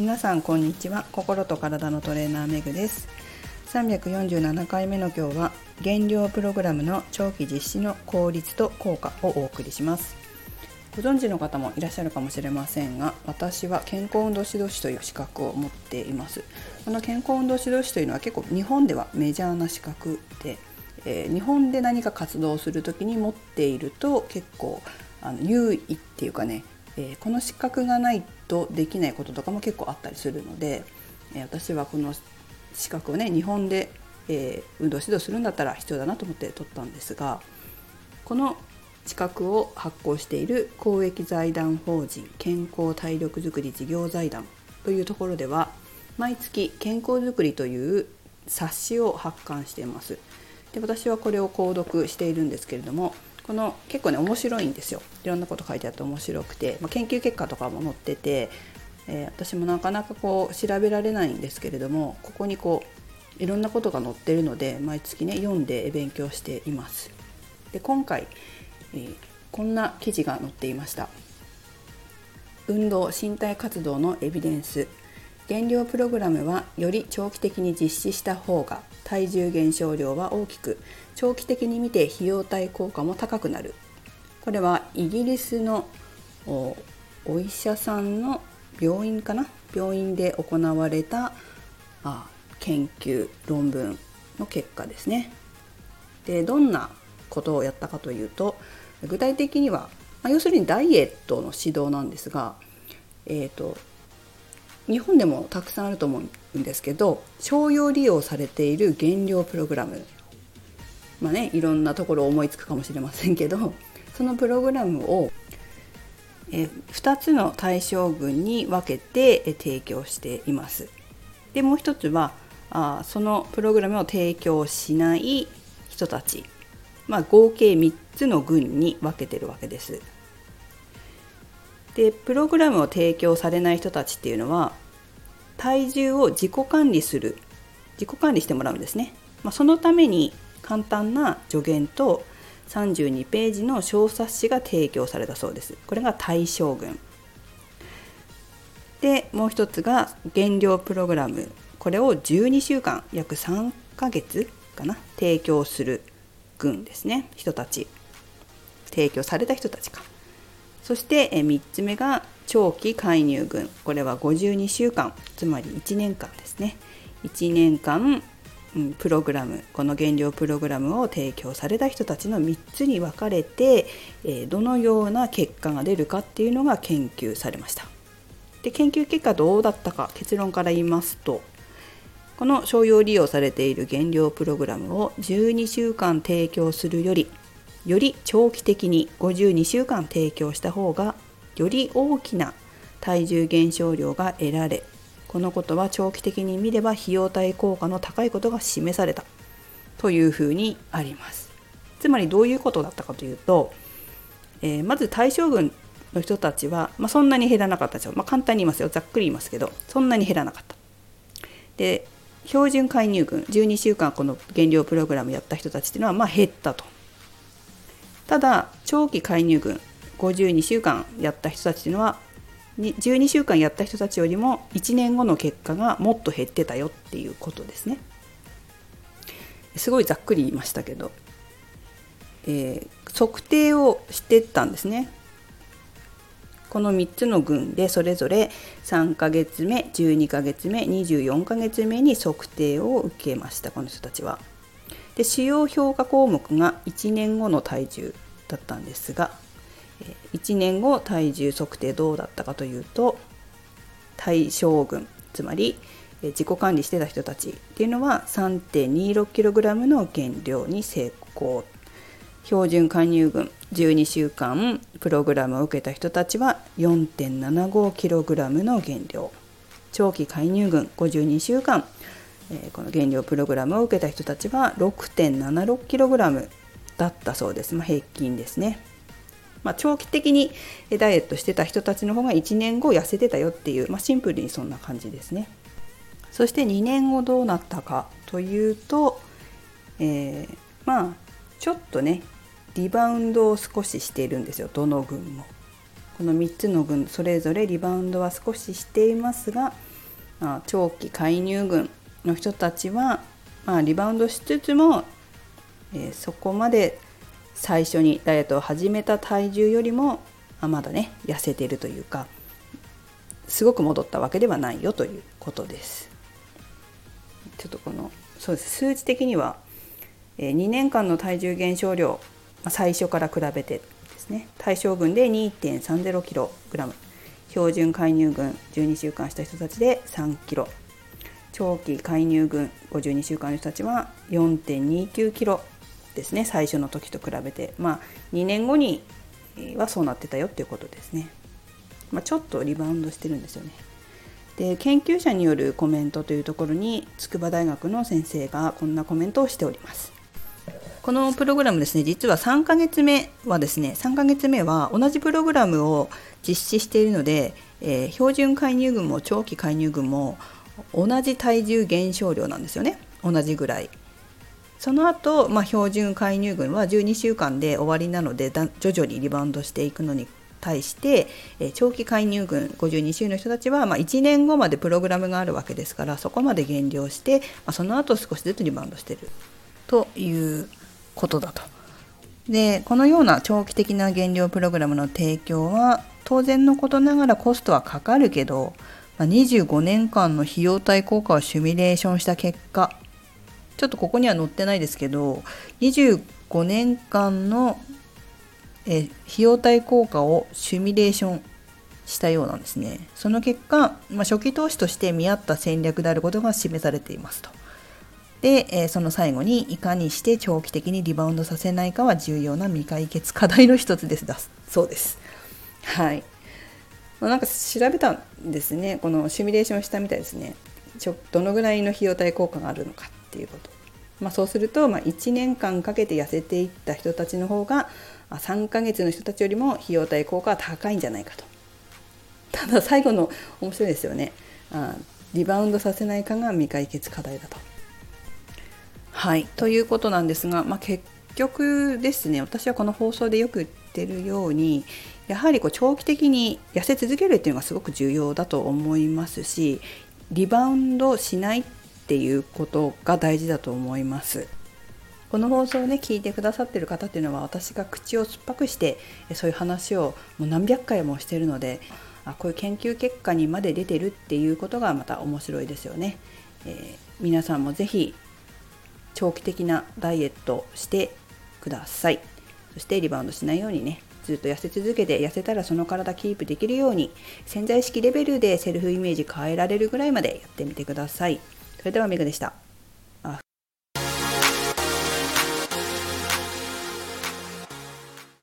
皆さんこんにちは。心と体のトレーナーめぐです。347回目の今日は減量プログラムの長期実施の効率と効果をお送りします。ご存知の方もいらっしゃるかもしれませんが私は健康運動指導士という資格を持っています。この健康運動指導士というのは結構日本ではメジャーな資格で、えー、日本で何か活動する時に持っていると結構あの優位っていうかね、えー、この資格がないとできないこととかも結構あったりするので、えー、私はこの資格をね日本で、え運動指導するんだったら必要だなと思って取ったんですがこの資格を発行している公益財団法人健康体力づくり事業財団というところでは毎月健康づくりという冊子を発刊しています。で私はこれを購読しているんですけれどもこの結構ね面白いんですよ。いろんなこと書いてあって面白くて、まあ、研究結果とかも載ってて、えー、私もなかなかこう調べられないんですけれどもここにこういろんなことが載ってるので毎月ね読んで勉強しています。で今回えー、こんな記事が載っていました。運動身体活動のエビデンス。減量プログラムはより長期的に実施した方が体重減少量は大きく。長期的に見て費用対効果も高くなる。これはイギリスのお医者さんの病院かな？病院で行われたあ研究論文の結果ですね。でどんなことをやったかというと具体的には、まあ、要するにダイエットの指導なんですが、えーと、日本でもたくさんあると思うんですけど商用利用されている減量プログラムまあねいろんなところ思いつくかもしれませんけどそのプログラムをえ2つの対象群に分けて提供しています。でもう一つはあそのプログラムを提供しない人たちまあ、合計3つの群に分けてるわけです。でプログラムを提供されない人たちっていうのは体重を自己管理する自己管理してもらうんですね。まあ、そのために簡単な助言と32ページの小冊子が提供されたそうです。これが対象群。でもう一つが減量プログラムこれを12週間約3ヶ月かな提供する群ですね人たち提供された人たちかそして3つ目が長期介入群これは52週間。つまり1年間ですね。1年間、プログラム。この減量プログラムを提供された人たちの3つに分かれて、どのような結果が出るかっていうのが研究されました。で研究結果どうだったか結論から言いますとこの商用利用されている減量プログラムを12週間提供するよりより長期的に52週間提供した方がより大きな体重減少量が得られこのことは長期的に見れば費用対効果の高いことが示された。というふうにあります。つまりどういうことだったかというと、えー、まず対象群の人たちは、まあ、そんなに減らなかったでしょう、まあ、簡単に言いますよ。ざっくり言いますけどそんなに減らなかった。で標準介入群12週間この減量プログラムやった人たちっていうのはまあ減ったと。ただ長期介入群52週間やった人たちっていうのは12週間やった人たちよりも1年後の結果がもっと減ってたよっていうことですね。すごいざっくり言いましたけど、えー、測定をしてったんですね。この3つの群でそれぞれ3ヶ月目12ヶ月目24ヶ月目に測定を受けましたこの人たちは。で主要評価項目が1年後の体重だったんですが1年後体重測定どうだったかというと対象群つまり自己管理してた人たちっていうのは 3.26kg の減量に成功。標準加入群12週間プログラムを受けた人たちは 4.75kg の減量。長期介入群52週間、え、この減量プログラムを受けた人たちは 6.76kg だったそうです、まあ、平均ですね、まあ、長期的にダイエットしてた人たちの方が1年後痩せてたよっていう、まあ、シンプルにそんな感じですね。そして2年後どうなったかというと、えー、まあちょっとねリバウンドを少ししているんですよ。どの群も。この3つの群それぞれリバウンドは少ししていますがあ、長期介入群の人たちは、まあ、リバウンドしつつも、えー、そこまで最初にダイエットを始めた体重よりも、あ、まだね痩せているというかすごく戻ったわけではないよということです。ちょっとこのそうです。数値的には、えー、2年間の体重減少量、最初から比べてですね。対象群で 2.30kg 標準介入群12週間した人たちで 3kg 長期介入群52週間の人たちは 4.29kg ですね。最初の時と比べて。まあ2年後にはそうなってたよっていうことですね、まあ、ちょっとリバウンドしてるんですよね。で研究者によるコメントというところに筑波大学の先生がこんなコメントをしております。このプログラムですね実は3ヶ月目はですね3ヶ月目は同じプログラムを実施しているので、えー、標準介入群も長期介入群も同じ体重減少量なんですよね同じぐらいその後、まあ標準介入群は12週間で終わりなので徐々にリバウンドしていくのに対して、え長期介入群52週の人たちは、まあ、1年後までプログラムがあるわけですからそこまで減量して、まあ、その後少しずつリバウンドしてるということだと。でこのような長期的な減量プログラムの提供は当然のことながらコストはかかるけど、25年間の費用対効果をシミュレーションした結果ちょっとここには載ってないですけど25年間のえ費用対効果をシミュレーションしたようなんですね。その結果、まあ、初期投資として見合った戦略であることが示されていますと。で、え、その最後にいかにして長期的にリバウンドさせないかは重要な未解決課題の一つですだそうです。はい。ま、なんか調べたんですね。このシミュレーションしたみたいですね。ちょどのぐらいの費用対効果があるのかっていうこと。まあ、そうすると、まあ、1年間かけて痩せていった人たちの方が3ヶ月の人たちよりも費用対効果は高いんじゃないかと。ただ最後の面白いですよね。あリバウンドさせないかが未解決課題だと。はいということなんですが、まあ、結局ですね私はこの放送でよく言ってるようにやはりこう長期的に痩せ続けるっていうのがすごく重要だと思いますしリバウンドしないっていうことが大事だと思います。この放送をね聞いてくださってる方っていうのは私が口を酸っぱくしてそういう話をもう何百回もしてるのであこういう研究結果にまで出てるっていうことがまた面白いですよね。えー、皆さんも是非長期的なダイエットしてください。そしてリバウンドしないようにねずっと痩せ続けて痩せたらその体キープできるように潜在意識レベルでセルフイメージ変えられるぐらいまでやってみてください。それではメグでした。